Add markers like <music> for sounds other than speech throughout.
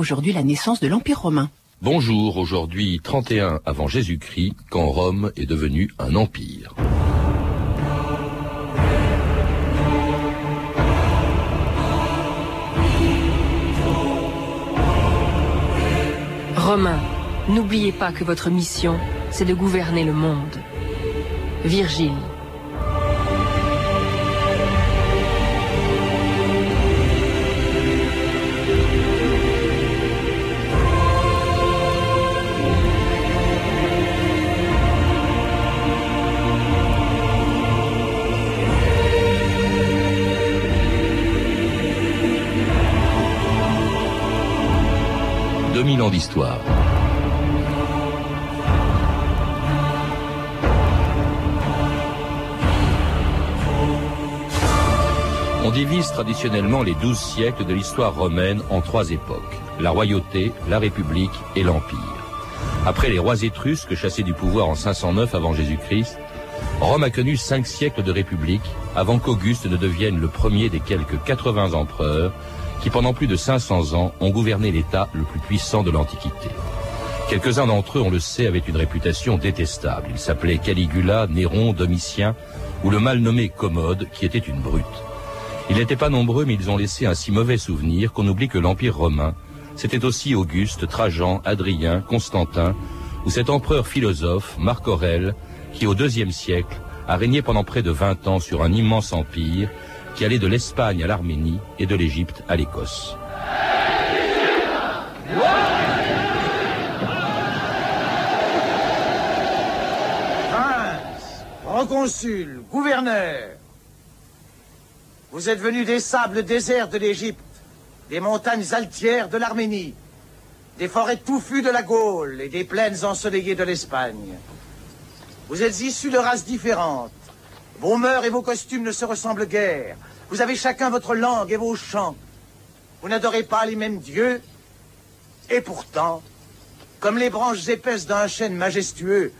aujourd'hui la naissance de l'Empire romain. Bonjour, aujourd'hui 31 avant Jésus-Christ, quand Rome est devenue un empire. Romains, n'oubliez pas que votre mission, c'est de gouverner le monde. Virgile. On divise traditionnellement les douze siècles de l'histoire romaine en trois époques, la royauté, la république et l'empire. Après les rois étrusques chassés du pouvoir en 509 avant Jésus-Christ, Rome a connu cinq siècles de république avant qu'Auguste ne devienne le premier des quelques 80 empereurs qui pendant plus de 500 ans ont gouverné l'État le plus puissant de l'Antiquité. Quelques-uns d'entre eux, on le sait, avaient une réputation détestable. Ils s'appelaient Caligula, Néron, Domitien, ou le mal nommé Commode, qui était une brute. Ils n'étaient pas nombreux, mais ils ont laissé un si mauvais souvenir qu'on oublie que l'Empire romain, c'était aussi Auguste, Trajan, Adrien, Constantin, ou cet empereur philosophe, Marc Aurèle, qui au deuxième siècle a régné pendant près de 20 ans sur un immense empire qui allait de l'Espagne à l'Arménie et de l'Égypte à l'Écosse. Prince, proconsul, gouverneur, vous êtes venus des sables déserts de l'Égypte, des montagnes altières de l'Arménie, des forêts touffues de la Gaule et des plaines ensoleillées de l'Espagne. Vous êtes issus de races différentes. Vos mœurs et vos costumes ne se ressemblent guère. Vous avez chacun votre langue et vos chants. Vous n'adorez pas les mêmes dieux. Et pourtant, comme les branches épaisses d'un chêne majestueux,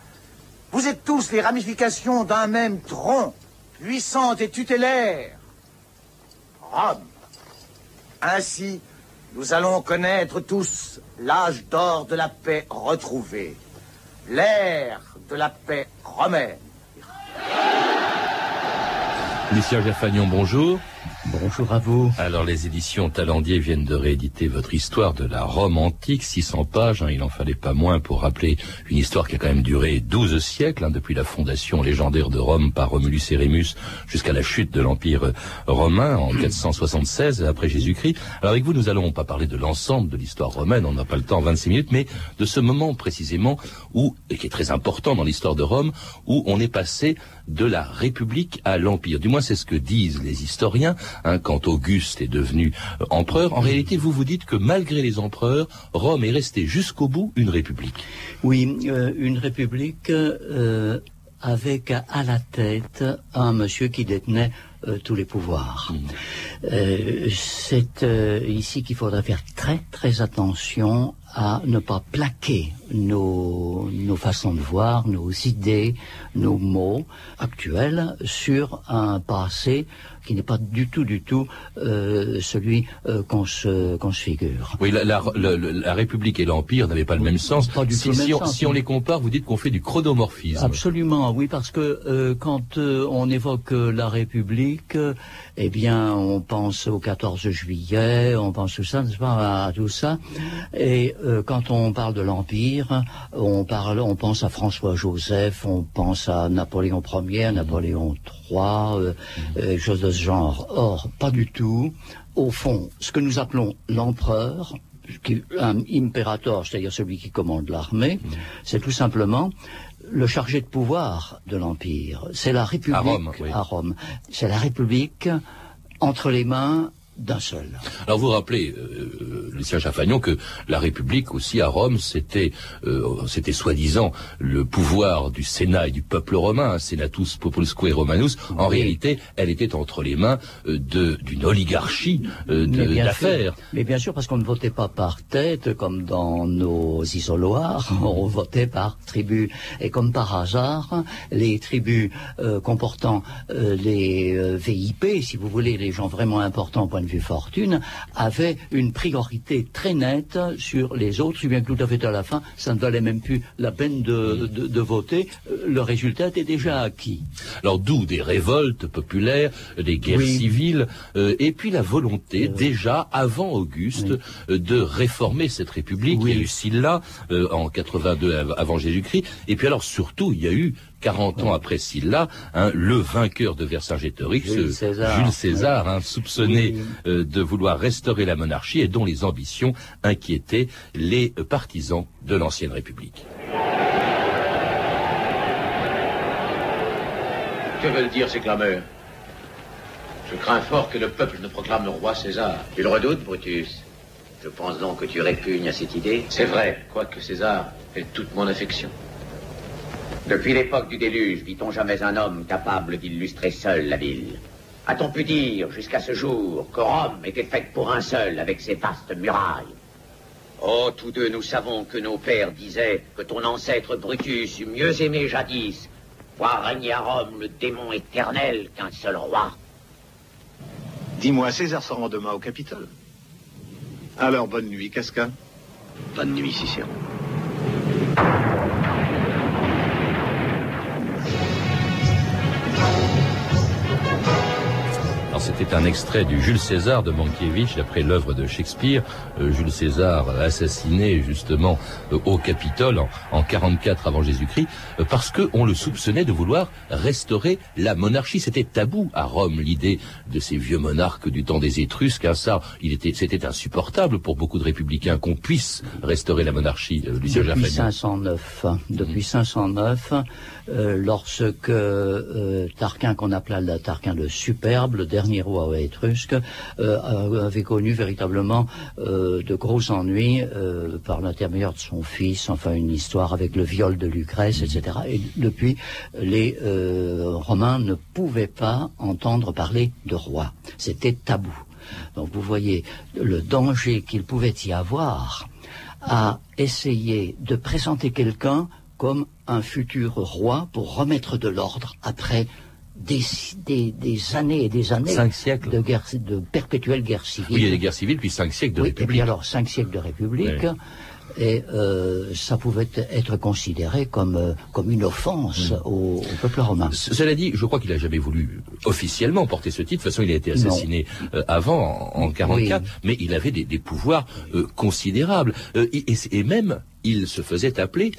vous êtes tous les ramifications d'un même tronc, puissante et tutélaire. Rome. Ainsi, nous allons connaître tous l'âge d'or de la paix retrouvée, l'ère de la paix romaine. Lucien Gerfagnon, bonjour. Bonjour à vous. Alors les éditions Talendier viennent de rééditer votre histoire de la Rome antique, 600 pages, hein, il en fallait pas moins pour rappeler une histoire qui a quand même duré 12 siècles, hein, depuis la fondation légendaire de Rome par Romulus et Rémus jusqu'à la chute de l'Empire romain en <clears throat> 476 après Jésus-Christ. Alors avec vous, nous allons pas parler de l'ensemble de l'histoire romaine, on n'a pas le temps, 26 minutes, mais de ce moment précisément où, et qui est très important dans l'histoire de Rome, où on est passé de la République à l'Empire. Du moins c'est ce que disent les historiens. Hein, quand Auguste est devenu euh, empereur, en réalité, vous vous dites que malgré les empereurs, Rome est restée jusqu'au bout une république. Oui, euh, une république euh, avec à la tête un monsieur qui détenait tous les pouvoirs. Mmh. C'est ici qu'il faudrait faire très très attention à ne pas plaquer nos, nos façons de voir, nos idées, nos mots actuels sur un passé qui n'est pas du tout, du tout euh, celui euh, qu'on se, se figure. Oui, la, la, la, la République et l'Empire n'avaient pas le même sens. Pas du si, tout si, même on, sens, si on les compare, vous dites qu'on fait du chronomorphisme. Absolument, oui, parce que euh, quand on évoque la République, eh bien, on pense au 14 juillet, on pense tout ça, n'est-ce pas, à tout ça. Et quand on parle de l'Empire, on parle, on pense à François Joseph, on pense à Napoléon Ier, Napoléon III, euh, choses de ce genre. Or, pas du tout. Au fond, ce que nous appelons l'empereur, un impérator, c'est-à-dire celui qui commande l'armée, c'est tout simplement le chargé de pouvoir de l'empire. C'est la République à Rome. Oui. À Rome. C'est la République entre les mains d'un seul. Alors vous rappelez, euh, Lucien Chaffagnon, que la République aussi à Rome, c'était, euh, c'était soi-disant le pouvoir du Sénat et du peuple romain, Senatus Populsque Romanus. En oui. réalité, elle était entre les mains euh, de, d'une oligarchie euh, d'affaires. Mais bien sûr, parce qu'on ne votait pas par tête, comme dans nos isoloirs, <laughs> on votait par tribus. Et comme par hasard, les tribus euh, comportant les VIP, si vous voulez, les gens vraiment importants au point de avait une priorité très nette sur les autres, si bien que tout à fait à la fin, ça ne valait même plus la peine de, de, voter. Euh, le résultat était déjà acquis. Alors d'où des révoltes populaires, des guerres civiles, euh, et puis la volonté, déjà avant Auguste, de réformer cette République. Il y a eu Sylla en 82 avant Jésus-Christ, et puis alors surtout, il y a eu 40 ans après Sylla, hein, le vainqueur de Vercingétorix, Jules César, hein, soupçonné euh, de vouloir restaurer la monarchie et dont les ambitions inquiétaient les partisans de l'ancienne République. Que veulent dire ces clameurs? Je crains fort que le peuple ne proclame le roi César. Tu le redoutes, Brutus? Je pense donc que tu répugnes à cette idée? C'est vrai, quoique César ait toute mon affection. Depuis l'époque du déluge, vit-on jamais un homme capable d'illustrer seul la ville A-t-on pu dire, jusqu'à ce jour, que Rome était faite pour un seul, avec ses vastes murailles? Oh, tous deux, nous savons que nos pères disaient que ton ancêtre Brutus eût mieux aimé jadis voir régner à Rome le démon éternel qu'un seul roi. Dis-moi, César se rend demain au Capitole. Alors, bonne nuit, Casca. Bonne nuit, Cicéron. C'était un extrait du Jules César de Mankiewicz, d'après l'œuvre de Shakespeare. Euh, Jules César assassiné justement euh, au Capitole en, 44 avant Jésus-Christ, euh, parce qu'on le soupçonnait de vouloir restaurer la monarchie. C'était tabou à Rome l'idée de ces vieux monarques du temps des Étrusques. Hein, ça, il était, c'était insupportable pour beaucoup de républicains qu'on puisse restaurer la monarchie. depuis 509, depuis 509, lorsque Tarquin, qu'on appela la Tarquin le superbe, le dernier roi étrusque, euh, avait connu véritablement euh, de gros ennuis euh, par l'intermédiaire de son fils, enfin une histoire avec le viol de Lucrèce, etc. Et depuis, les Romains ne pouvaient pas entendre parler de roi. C'était tabou. Donc vous voyez le danger qu'il pouvait y avoir à essayer de présenter quelqu'un comme un futur roi pour remettre de l'ordre après des, des, années et des années de, guerre, de perpétuelle guerre civile. Oui, il y a des guerres civiles, puis cinq siècles de République. Et puis alors, cinq siècles de République. Et euh, ça pouvait être considéré comme, euh, comme une offense mm. au, peuple romain. Cela dit, je crois qu'il n'a jamais voulu officiellement porter ce titre. De toute façon, il a été assassiné euh, avant, en, 44, mais il avait des, des pouvoirs considérables. Et, et, même, il se faisait appeler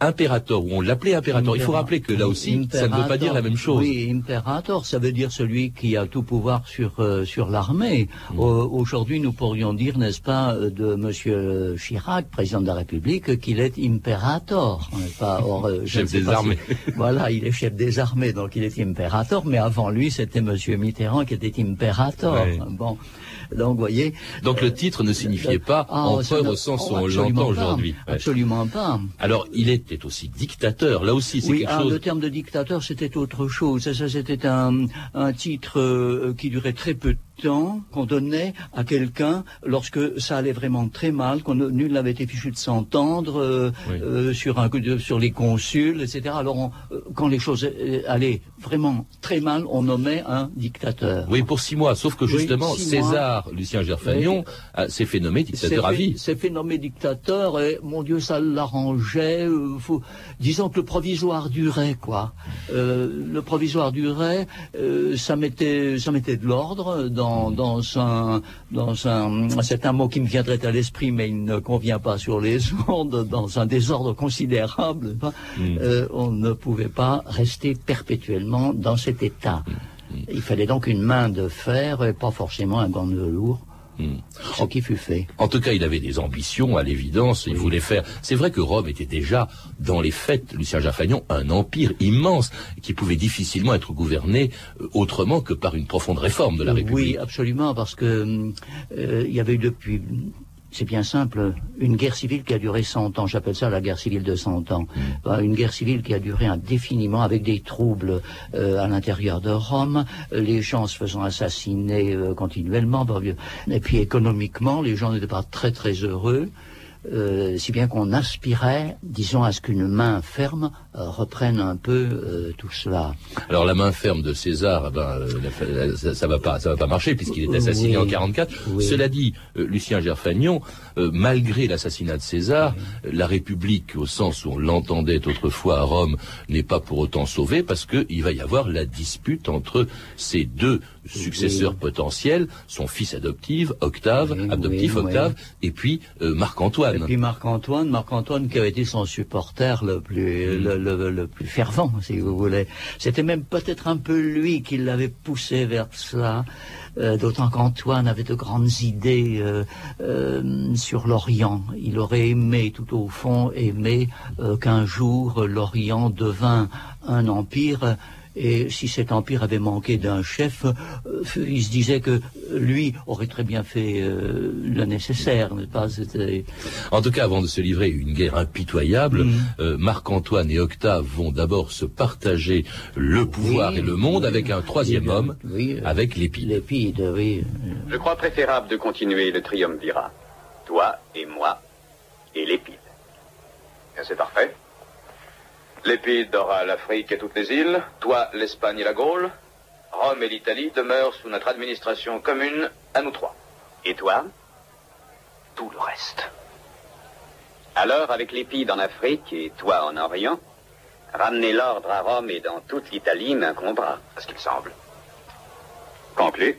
impérator, ou on l'appelait impérator. Il faut rappeler que là aussi, ça ne veut pas dire la même chose. Oui, impérator, ça veut dire celui qui a tout pouvoir sur euh, sur l'armée. Mm. Aujourd'hui, nous pourrions dire, n'est-ce pas, euh, de Monsieur Chirac, président de la République, qu'il est impérator. Pas, <laughs> euh, chef des armées. <laughs> voilà, il est chef des armées, donc il est impérator. Mais avant lui, c'était Monsieur Mitterrand qui était impérator. Bon. Donc, voyez. Donc, le titre ne signifiait pas ah, empereur au sens où on l'entend aujourd'hui. Absolument pas. Alors, il était aussi dictateur. Là aussi, c'est quelque ah, chose. Le terme de dictateur, c'était autre chose. Ça, ça c'était un, un titre euh, qui durait très peu de temps qu'on donnait à quelqu'un lorsque ça allait vraiment très mal, qu'on nul n'avait été fichu de s'entendre euh, euh, sur un sur les consuls, etc. Alors euh, quand les choses allaient vraiment très mal, on nommait un dictateur. Oui, pour six mois. Sauf que justement, César, Lucien Gerfagnon, s'est fait nommer dictateur à vie. S'est fait nommer dictateur et mon Dieu, ça l'arrangeait. disons que le provisoire durait, quoi. le provisoire durait, ça mettait ça mettait de l'ordre dans dans, un, dans un, c'est un mot qui me viendrait à l'esprit, mais il ne convient pas sur les <laughs> ondes, dans un désordre considérable, mm. euh, on ne pouvait pas rester perpétuellement dans cet état. Mm. Il fallait donc une main de fer et pas forcément un gant de velours Hmm. Ce qui fut fait. En tout cas, il avait des ambitions, à l'évidence. Il voulait faire. C'est vrai que Rome était déjà, dans les faits, Lucien Jaffagnon, un empire immense qui pouvait difficilement être gouverné euh, autrement que par une profonde réforme de la République. Oui, absolument, parce que euh, il y avait eu depuis c'est bien simple, une guerre civile qui a duré 100 ans, j'appelle ça la guerre civile de 100 ans, mm. une guerre civile qui a duré indéfiniment avec des troubles euh, à l'intérieur de Rome, les gens se faisant assassiner euh, continuellement, et puis économiquement, les gens n'étaient pas très très heureux. euh, si bien qu'on aspirait, disons, à ce qu'une main ferme euh, reprenne un peu euh, tout cela. Alors la main ferme de César, ben, ça, ça va pas, ça va pas marcher puisqu'il est assassiné Oui. en 44. Oui. Cela dit, euh, Lucien Gerfagnon, malgré l'assassinat de César, la République, au sens où on l'entendait autrefois à Rome, n'est pas pour autant sauvée parce que il va y avoir la dispute entre ces deux successeurs potentiels, son fils adoptif, Octave, adoptif Octave, et puis euh, Marc-Antoine. Et puis Marc-Antoine, Marc-Antoine qui a été son supporter le plus, le, le- plus fervent, si vous voulez. C'était même peut-être un peu lui qui l'avait poussé vers cela, euh, d'autant qu'Antoine avait de grandes idées euh, euh, sur l'Orient. Il aurait aimé, tout au fond, aimé qu'un jour l'Orient devint un empire. Et si cet empire avait manqué d'un chef, euh, il se disait que lui aurait très bien fait euh, le nécessaire, n'est-ce pas? C'était En tout cas, avant de se livrer à une guerre impitoyable, Mhm. euh, Marc-Antoine et Octave vont d'abord se partager le pouvoir Oui, et le monde oui. avec un troisième Oui, homme, oui, euh, avec l'épide. L'épide, oui. Je crois préférable de continuer le triumvirat. Toi et moi et l'épide. Bien, c'est parfait. L'épide aura l'Afrique et toutes les îles, toi l'Espagne et la Gaule, Rome et l'Italie demeurent sous notre administration commune à nous trois. Et toi Tout le reste. Alors, avec l'épide en Afrique et toi en Orient, ramener l'ordre à Rome et dans toute l'Italie m'incombera, à ce qu'il semble. Conclu.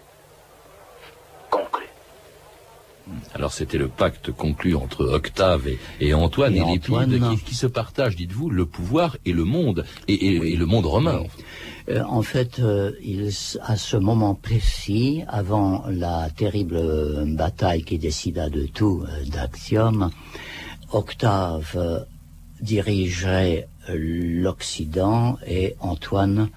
Alors c'était le pacte conclu entre Octave et, et Antoine Et qui, qui se partagent, dites-vous, le pouvoir et le monde, et, le monde romain. Euh, en fait, euh, il, à ce moment précis, avant la terrible euh, bataille qui décida de tout, euh, d'Axiom, Octave euh, dirigeait euh, l'Occident et Antoine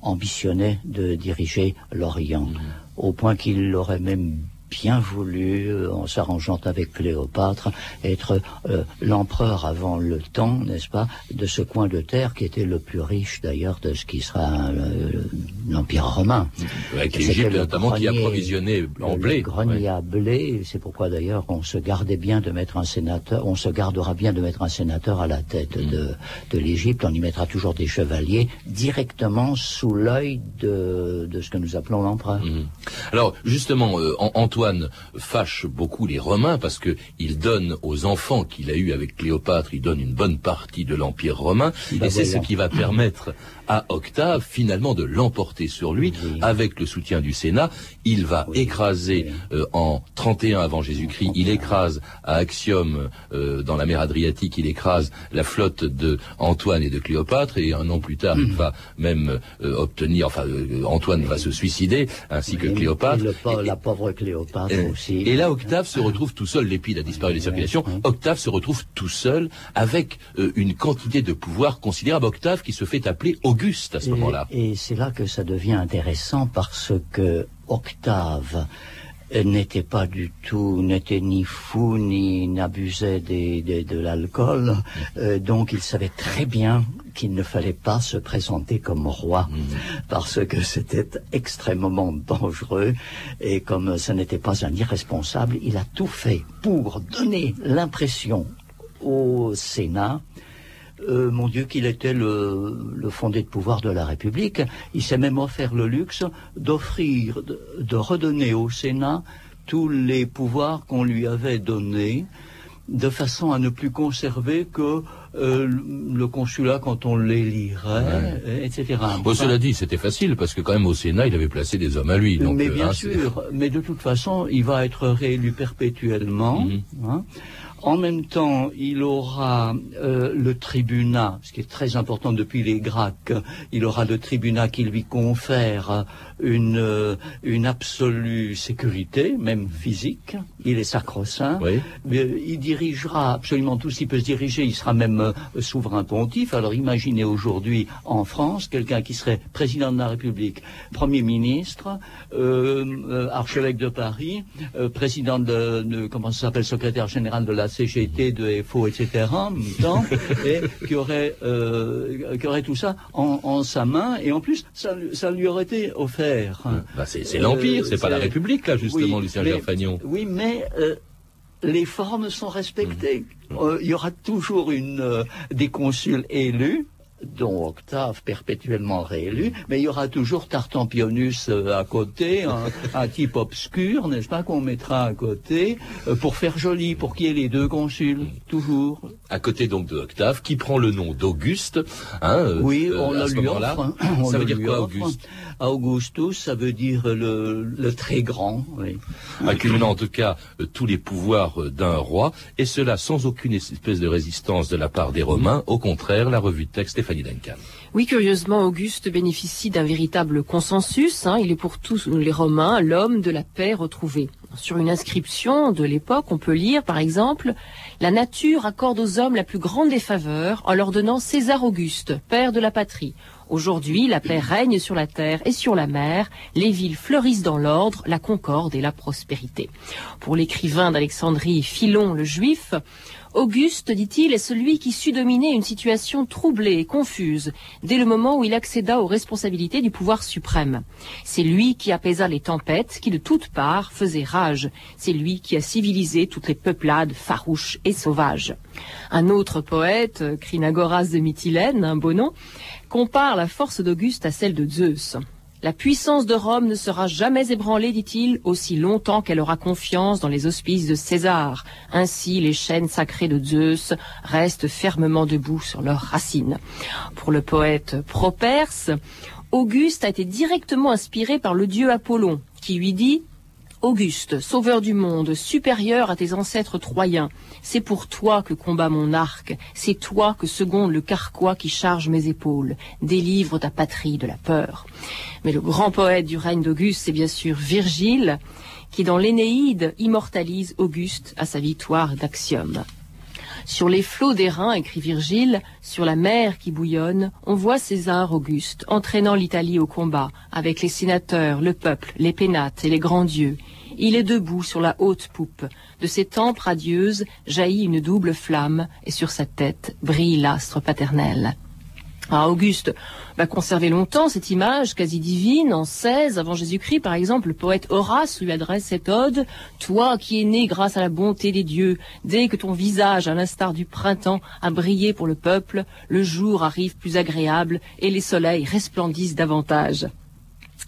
ambitionnait de diriger l'Orient, au point qu'il aurait même bien voulu, euh, en s'arrangeant avec Cléopâtre, être euh, l'empereur avant le temps, n'est-ce pas, de ce coin de terre qui était le plus riche d'ailleurs de ce qui sera euh, l'Empire romain. Avec l'Égypte notamment qui grenier- approvisionnait en le blé. grenier Ouais. à blé, c'est pourquoi d'ailleurs on se gardait bien de mettre un sénateur, on se gardera bien de mettre un sénateur à la tête Mm. de, de l'Égypte, on y mettra toujours des chevaliers directement sous l'œil de, de ce que nous appelons l'empereur. Mhm. Alors justement, euh, An- Antoine fâche beaucoup les Romains parce que il donne aux enfants qu'il a eus avec Cléopâtre, il donne une bonne partie de l'empire romain, Ben et c'est ce qui va permettre à Octave finalement de l'emporter sur lui Oui. avec le soutien du Sénat. Il va Oui, écraser euh, en 31 avant Jésus-Christ, il écrase à Axiom euh, dans la mer Adriatique, il écrase la flotte de Antoine et de Cléopâtre et un an plus tard, il va même euh, obtenir, enfin euh, Antoine va se suicider ainsi que Cléopâtre. le la pauvre Cléopâtre et- aussi. Et là, Octave se retrouve tout seul. L'épide a disparu des circulations. Octave se retrouve tout seul avec une quantité de pouvoir considérable. Octave qui se fait appeler Auguste à ce Et- moment-là. Et, c'est là que ça devient intéressant parce que Octave n'était pas du tout, n'était ni fou, ni n'abusait des- des- de l'alcool. Euh, donc il savait très bien qu'il ne fallait pas se présenter comme roi parce que c'était extrêmement dangereux et comme ce n'était pas un irresponsable, il a tout fait pour donner l'impression au Sénat euh, mon Dieu, qu'il était le, le fondé de pouvoir de la République. Il s'est même offert le luxe d'offrir, de, de redonner au Sénat tous les pouvoirs qu'on lui avait donnés, de façon à ne plus conserver que euh, le consulat quand on l'élirait, etc. Bon, Enfin, cela dit, c'était facile parce que quand même au Sénat, il avait placé des hommes à lui. Donc, mais euh, bien hein, sûr, mais de toute façon, il va être réélu perpétuellement. Mhm. hein. En même temps, il aura euh, le tribunat, ce qui est très important depuis les Gracques. Il aura le tribunat qui lui confère une, euh, une absolue sécurité, même physique. Il est sacro-saint. Oui. Il dirigera absolument tout ce qu'il peut se diriger. Il sera même euh, souverain pontife. Alors imaginez aujourd'hui en France quelqu'un qui serait président de la République, premier ministre, euh, euh, archevêque de Paris, euh, président de, de- comment ça s'appelle, secrétaire général de la CGT, de FO, etc. temps, <laughs> et qui aurait, euh, qui aurait tout ça en, en sa main. Et en plus, ça, lui- ça lui aurait été offert. Bah, c'est l'Empire, Euh, c'est pas la c'est- République, là, justement, Oui, Lucien Gerfagnon. Oui, mais euh, les formes sont respectées. Euh, il y aura toujours une, euh, des consuls élus dont Octave perpétuellement réélu, mais il y aura toujours Tartampionus euh, à côté, un, un type obscur, n'est-ce pas, qu'on mettra à côté euh, pour faire joli, pour qu'il y ait les deux consuls, toujours. À côté donc de Octave, qui prend le nom d'Auguste. Hein, euh, Oui, euh, on lui offre. hein. <clears throat> On Ça veut dire quoi, offre. Auguste? Augustus, ça veut dire le, le très grand. Oui. accumulant en tout cas tous les pouvoirs d'un roi, et cela sans aucune espèce de résistance de la part des Romains. Au contraire, la revue de texte Oui, curieusement, Auguste bénéficie d'un véritable consensus. hein. Il est pour tous les Romains l'homme de la paix retrouvé. Sur une inscription de l'époque, on peut lire, par exemple, La nature accorde aux hommes la plus grande des faveurs en leur donnant César Auguste, père de la patrie. Aujourd'hui, la paix règne sur la terre et sur la mer, les villes fleurissent dans l'ordre, la concorde et la prospérité. Pour l'écrivain d'Alexandrie, Philon le Juif, Auguste, dit-il, est celui qui sut dominer une situation troublée et confuse dès le moment où il accéda aux responsabilités du pouvoir suprême. C'est lui qui apaisa les tempêtes qui de toutes parts faisaient rage. C'est lui qui a civilisé toutes les peuplades farouches et sauvages. Un autre poète, Crinagoras de Mytilène, un beau nom, compare la force d'Auguste à celle de Zeus. La puissance de Rome ne sera jamais ébranlée, dit-il, aussi longtemps qu'elle aura confiance dans les auspices de César. Ainsi, les chaînes sacrées de Zeus restent fermement debout sur leurs racines. Pour le poète Properce, Auguste a été directement inspiré par le dieu Apollon, qui lui dit Auguste, sauveur du monde, supérieur à tes ancêtres troyens, c'est pour toi que combat mon arc, c'est toi que seconde le carquois qui charge mes épaules, délivre ta patrie de la peur. Mais le grand poète du règne d'Auguste, c'est bien sûr Virgile, qui dans l'Énéide immortalise Auguste à sa victoire d'Axiome. Sur les flots d'airain, écrit Virgile, sur la mer qui bouillonne, on voit César Auguste entraînant l'Italie au combat, avec les sénateurs, le peuple, les pénates et les grands dieux. Il est debout sur la haute poupe. De ses tempes radieuses jaillit une double flamme, et sur sa tête brille l'astre paternel. Ah, Auguste va conserver longtemps cette image quasi divine. En 16 avant Jésus-Christ, par exemple, le poète Horace lui adresse cette ode. Toi qui es né grâce à la bonté des dieux, dès que ton visage, à l'instar du printemps, a brillé pour le peuple, le jour arrive plus agréable et les soleils resplendissent davantage.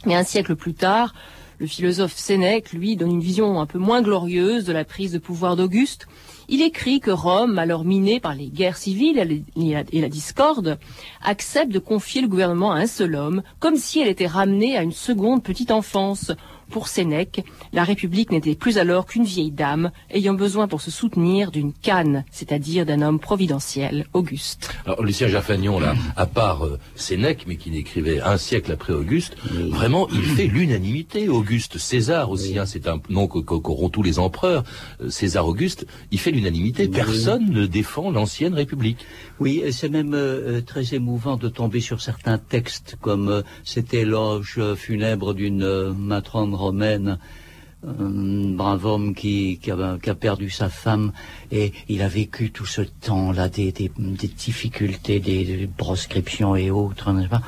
Mais un siècle plus tard, le philosophe Sénèque, lui, donne une vision un peu moins glorieuse de la prise de pouvoir d'Auguste. Il écrit que Rome, alors minée par les guerres civiles et la, discorde, accepte de confier le gouvernement à un seul homme, comme si elle était ramenée à une seconde petite enfance. Pour Sénèque, la République n'était plus alors qu'une vieille dame ayant besoin pour se soutenir d'une canne, c'est-à-dire d'un homme providentiel, Auguste. Alors Lucien Jaffagnon, là, à part euh, Sénèque, mais qui n'écrivait un siècle après Auguste, vraiment, il fait l'unanimité. Auguste, César aussi, hein, c'est un nom que- que- qu'auront tous les empereurs. Euh, César Auguste, il fait l'unanimité. Personne ne défend l'ancienne République. Oui, et c'est même euh, euh, très émouvant de tomber sur certains textes comme euh, cet éloge funèbre d'une matrone romaine, un brave homme qui, qui, a, perdu sa femme et il a vécu tout ce temps-là des, difficultés, des proscriptions et autres, n'est-ce pas?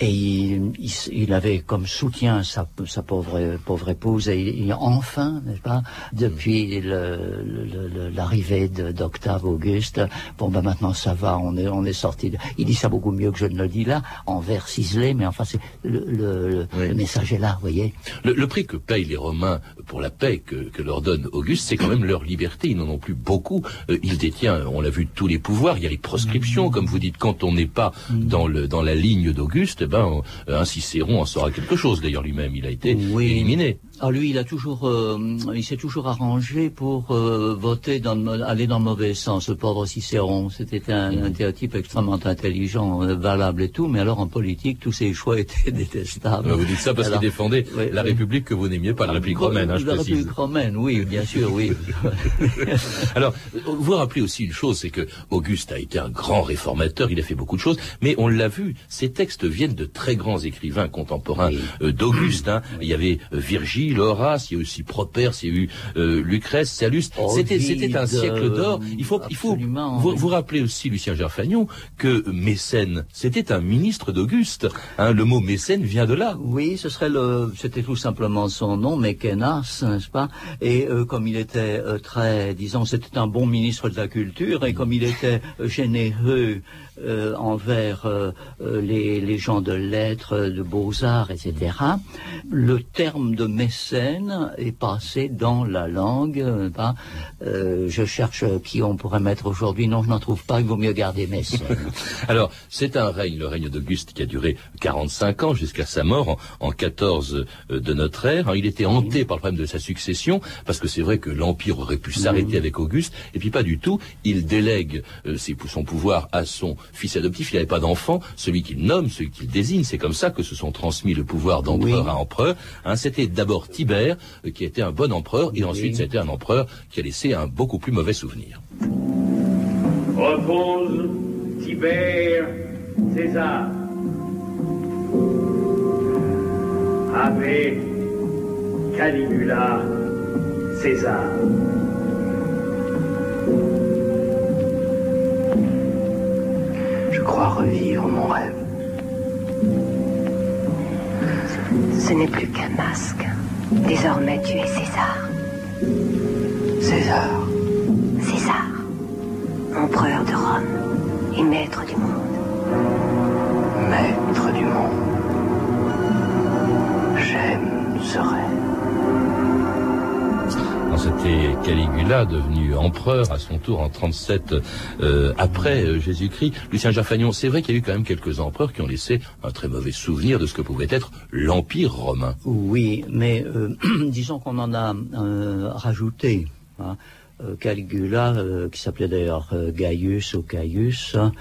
Et il, il, il avait comme soutien sa, sa pauvre, pauvre épouse et il, enfin, n'est-ce pas, depuis le- le- le- l'arrivée d'Octave Auguste, bon ben maintenant ça va, on est, on est sorti. Il dit ça beaucoup mieux que je ne le dis là, en vers ciselé, mais enfin c'est le, le, le- Oui. le message est là, vous voyez. Le, le prix que payent les Romains pour la paix que, que leur donne Auguste, c'est quand même leur liberté. Ils n'en ont plus beaucoup. Euh, il détient, on l'a vu, tous les pouvoirs. Il y a les proscriptions, comme vous dites, quand on n'est pas dans, le, dans la ligne d'Auguste, eh ben, un Cicéron en saura quelque chose. D'ailleurs, lui-même, il a été Oui. éliminé. Alors lui, il a toujours, euh, il s'est toujours arrangé pour euh, voter dans le, aller dans le mauvais sens. Le pauvre Cicéron, c'était un, un type extrêmement intelligent, euh, valable et tout, mais alors en politique, tous ses choix <laughs> étaient détestables. Vous dites ça parce qu'il défendait oui, la. République que vous n'aimiez pas, la République romaine, hein, je La précise. République romaine, oui, bien sûr, oui. <laughs> Alors, vous rappelez aussi une chose, c'est que Auguste a été un grand réformateur, il a fait beaucoup de choses, mais on l'a vu, ces textes viennent de très grands écrivains contemporains Oui. d'Auguste. hein. Il y avait Virgile, Virgile, Horace, il y a aussi Properce, il y a eu euh, Lucrèce, Sallust. C'était c'était un siècle d'or. Il faut il faut vous, vous rappeler aussi Lucien Gerfagnon que Mécène, c'était un ministre d'Auguste. Hein, le mot mécène vient de là. Oui, ce serait le c'était tout simplement son nom, Mécénas, n'est-ce pas? Et euh, comme il était euh, très disons c'était un bon ministre de la culture et comme il était généreux euh, envers euh, euh, les, les, gens de lettres, de beaux-arts, etc. Le terme de mécène est passé dans la langue. Bah, je cherche qui on pourrait mettre aujourd'hui. Non, je n'en trouve pas. Il vaut mieux garder mécène. <laughs> Alors, c'est un règne, le règne d'Auguste, qui a duré 45 ans jusqu'à sa mort en, en 14 de notre ère. Il était hanté par le problème de sa succession, parce que c'est vrai que l'Empire aurait pu s'arrêter avec Auguste, et puis pas du tout. Il délègue son pouvoir à son fils adoptif, il n'avait pas d'enfant, celui qu'il nomme, celui qu'il désigne, c'est comme ça que se sont transmis le pouvoir d'empereur à empereur. Hein, c'était d'abord Tibère, euh, qui était un bon empereur, et ensuite c'était un empereur qui a laissé un beaucoup plus mauvais souvenir. Repose Tibère César. Ave Caligula César. Crois revivre mon rêve. Ce n'est plus qu'un masque. Désormais, tu es César. César. César. Empereur de Rome et maître du monde. Maître du monde. J'aime ce rêve. C'était Caligula, devenu empereur à son tour en 37 euh, après euh, Jésus-Christ. Lucien Jaffagnon, c'est vrai qu'il y a eu quand même quelques empereurs qui ont laissé un très mauvais souvenir de ce que pouvait être l'Empire romain. Oui, mais euh, <clears throat> disons qu'on en a rajouté. Hein. Euh, Caligula, euh, qui s'appelait d'ailleurs euh, Gaius ou Caius. Hein.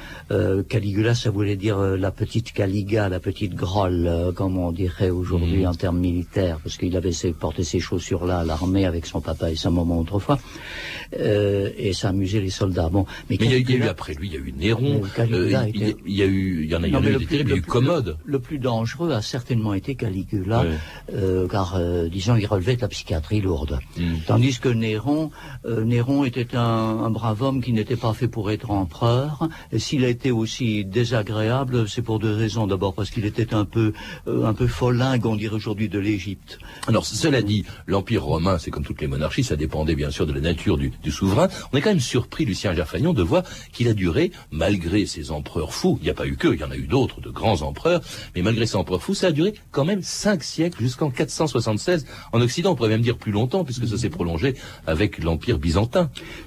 Caligula, ça voulait dire la petite Caliga, la petite grolle, comme on dirait aujourd'hui mhm. en termes militaires, parce qu'il avait porté ses chaussures-là à l'armée avec son papa et sa maman autrefois, et ça amusait les soldats. Bon, mais, il, y a, eu après lui, il y a eu Néron, il, y a eu, il y en a, eu des terribles, il y a eu Commode. Le, plus dangereux a certainement été Caligula, car disons, il relevait de la psychiatrie lourde, mhm. tandis que Néron Néron était un, brave homme qui n'était pas fait pour être empereur. Et s'il a été aussi désagréable, c'est pour deux raisons. D'abord parce qu'il était un peu, euh, un peu folingue, on dirait aujourd'hui, de l'Égypte. Alors, cela dit, l'Empire romain, c'est comme toutes les monarchies, ça dépendait bien sûr de la nature du, souverain. On est quand même surpris, Lucien Gerfagnon, de voir qu'il a duré, malgré ses empereurs fous, il n'y a pas eu que, il y en a eu d'autres, de grands empereurs, mais malgré ses empereurs fous, ça a duré quand même cinq siècles, jusqu'en 476. En Occident, on pourrait même dire plus longtemps, puisque ça s'est prolongé avec l'Empire byzantin.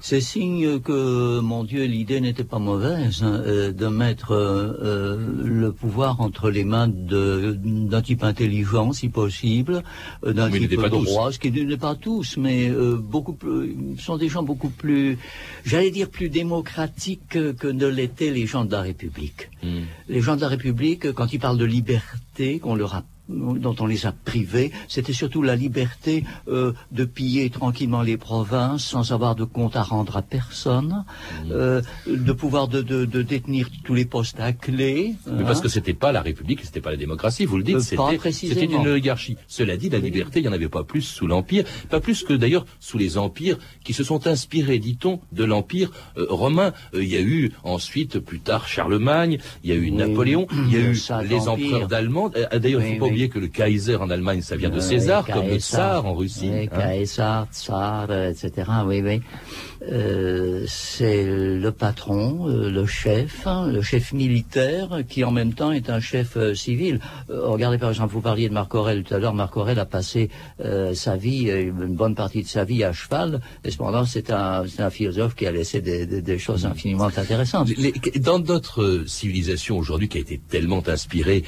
C'est signe que, mon Dieu, l'idée n'était pas mauvaise hein, euh, de mettre euh, euh, le pouvoir entre les mains d'un type intelligent, si possible, d'un type droit, ce qui n'est pas tous, mais beaucoup plus, sont des gens beaucoup plus, j'allais dire plus démocratiques que, ne l'étaient les gens de la République. Hmm. Les gens de la République, quand ils parlent de liberté, qu'on leur a dont on les a privés, c'était surtout la liberté euh, de piller tranquillement les provinces sans avoir de compte à rendre à personne, mmh. euh, de pouvoir de, de, de, détenir tous les postes à clé. Mais parce hein. que c'était pas la République, c'était pas la démocratie, vous le dites, euh, c'était une oligarchie. Cela dit, la liberté, il n'y en avait pas plus sous l'Empire, pas plus que d'ailleurs sous les empires qui se sont inspirés, dit-on, de l'Empire euh, romain. Il y a eu ensuite, plus tard, Charlemagne, il y a eu Napoléon, il y a eu les empereurs d'Allemagne. D'ailleurs, il faut pas que le Kaiser en Allemagne, ça vient de César, comme le tsar en Russie. Oui, hein. Kaiser, tsar, etc. Oui, oui. Euh, c'est le patron, euh, le chef, hein, le chef militaire, qui en même temps est un chef euh, civil. regardez par exemple, vous parliez de Marc Aurel tout à l'heure. Marc Aurel a passé sa vie, une bonne partie de sa vie à cheval. Et cependant, c'est un, un, philosophe qui a laissé des, des, choses infiniment intéressantes. dans notre civilisation aujourd'hui, qui a été tellement inspirée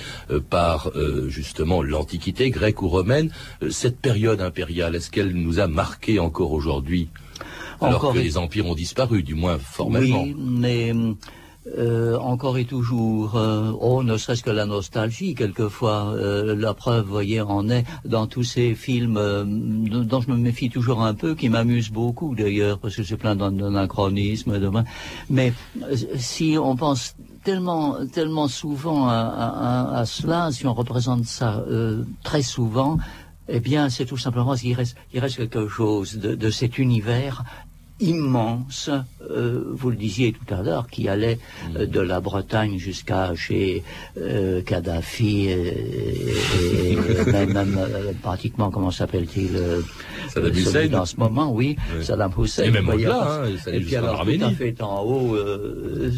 par justement l'Antiquité grecque ou romaine, cette période impériale, est-ce qu'elle nous a marqué encore aujourd'hui? Alors que les empires ont disparu, du moins formellement. Oui, mais euh, encore et toujours, euh, oh, ne serait-ce que la nostalgie, quelquefois, euh, la preuve, voyez, en est dans tous ces films dont je me méfie toujours un peu, qui m'amusent beaucoup d'ailleurs, parce que c'est plein d'anachronismes. Mais si on pense tellement, tellement souvent à, à, cela, si on représente ça très souvent, Eh bien, c'est tout simplement qu'il reste, il reste quelque chose de, de cet univers immense, euh, vous le disiez tout à l'heure, qui allait euh, de la Bretagne jusqu'à chez euh, Kadhafi et, même, même, pratiquement, comment s'appelle-t-il Saddam Hussein. dans ce moment, oui, Oui. Saddam Hussein. Et même au-delà, hein, et puis alors, tout à fait en haut,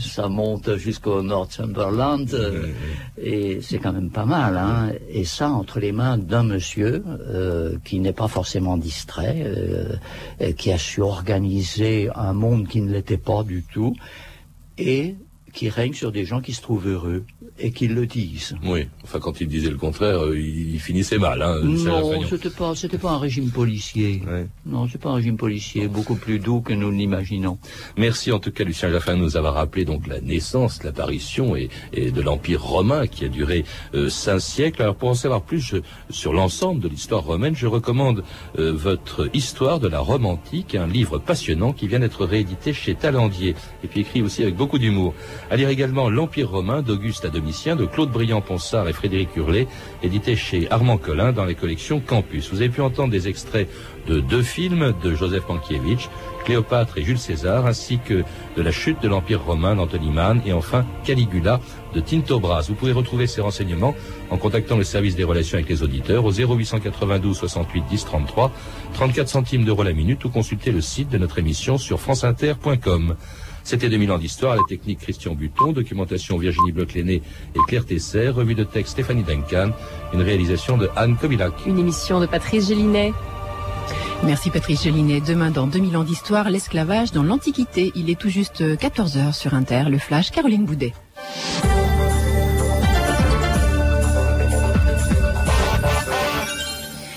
ça monte jusqu'au Northumberland, euh, et c'est quand même pas mal, hein. Et ça, entre les mains d'un monsieur qui n'est pas forcément distrait, qui a su organiser un monde qui ne l'était pas du tout, et qui règne sur des gens qui se trouvent heureux et qui le disent. Oui, enfin quand il disait le contraire, euh, il, il finissait mal. Hein, Non, c'était pas, c'était pas un régime policier. Non, c'est pas un régime policier, beaucoup plus doux que nous l'imaginons. Merci en tout cas Lucien Jaffin de nous avoir rappelé donc la naissance, l'apparition et, et de l'Empire romain qui a duré euh, cinq siècles. Alors pour en savoir plus je- sur l'ensemble de l'histoire romaine, je recommande euh, votre Histoire de la Rome antique, un livre passionnant qui vient d'être réédité chez Talandier et puis écrit aussi avec beaucoup d'humour. À lire également L'Empire romain d'Auguste à Domitien, de Claude Briand-Ponsard et Frédéric Hurlet, édité chez Armand Collin dans les collections Campus. Vous avez pu entendre des extraits de deux films de Joseph Mankiewicz, Cléopâtre et Jules César, ainsi que de La chute de l'Empire romain d'Anthony Mann et enfin Caligula de Tinto Brass. Vous pouvez retrouver ces renseignements en contactant le service des relations avec les auditeurs au 0892 68 10 33, 34 centimes d'euros la minute ou consulter le site de notre émission sur franceinter.com. C'était 2000 ans d'histoire, à la technique Christian Buton, documentation Virginie Bloch-Léné et Claire Tesser, revue de texte Stéphanie Duncan, une réalisation de Anne Kobilac. Une émission de Patrice Gélinet. Merci Patrice Gélinet. Demain, dans 2000 ans d'histoire, l'esclavage dans l'Antiquité. Il est tout juste 14h sur Inter, le flash Caroline Boudet.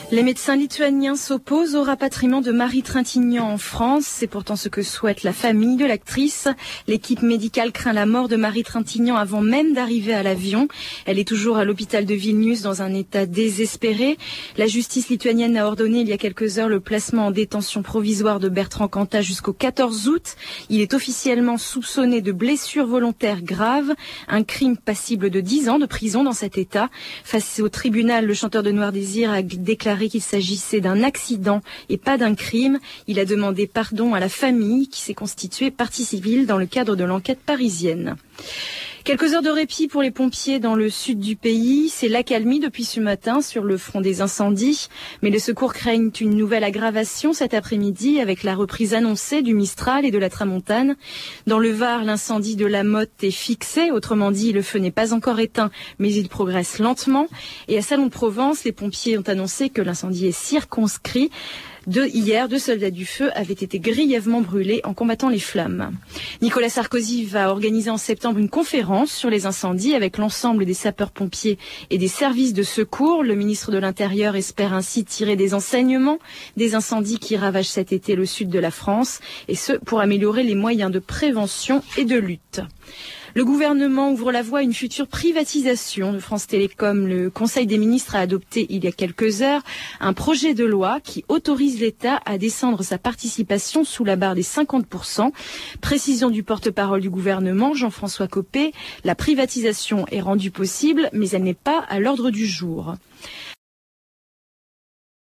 Les médecins lituaniens s'opposent au rapatriement de Marie Trintignant en France. C'est pourtant ce que souhaite la famille de l'actrice. L'équipe médicale craint la mort de Marie Trintignant avant même d'arriver à l'avion. Elle est toujours à l'hôpital de Vilnius dans un état désespéré. La justice lituanienne a ordonné il y a quelques heures le placement en détention provisoire de Bertrand Cantat jusqu'au 14 août. Il est officiellement soupçonné de blessures volontaires graves, un crime passible de 10 ans de prison dans cet état. Face au tribunal, le chanteur de Noir Désir a qu'il s'agissait d'un accident et pas d'un crime. Il a demandé pardon à la famille qui s'est constituée partie civile dans le cadre de l'enquête parisienne. Quelques heures de répit pour les pompiers dans le sud du pays. C'est l'accalmie depuis ce matin sur le front des incendies. Mais les secours craignent une nouvelle aggravation cet après-midi avec la reprise annoncée du Mistral et de la Tramontane. Dans le Var, l'incendie de la Motte est fixé. Autrement dit, le feu n'est pas encore éteint, mais il progresse lentement. Et à Salon de Provence, les pompiers ont annoncé que l'incendie est circonscrit. Hier, deux soldats du feu avaient été grièvement brûlés en combattant les flammes. Nicolas Sarkozy va organiser en septembre une conférence sur les incendies avec l'ensemble des sapeurs-pompiers et des services de secours. Le ministre de l'Intérieur espère ainsi tirer des enseignements des incendies qui ravagent cet été le sud de la France, et ce pour améliorer les moyens de prévention et de lutte. Le gouvernement ouvre la voie à une future privatisation de France Télécom. Le Conseil des ministres a adopté il y a quelques heures un projet de loi qui autorise l'État à descendre sa participation sous la barre des 50%. Précision du porte-parole du gouvernement, Jean-François Copé, la privatisation est rendue possible, mais elle n'est pas à l'ordre du jour.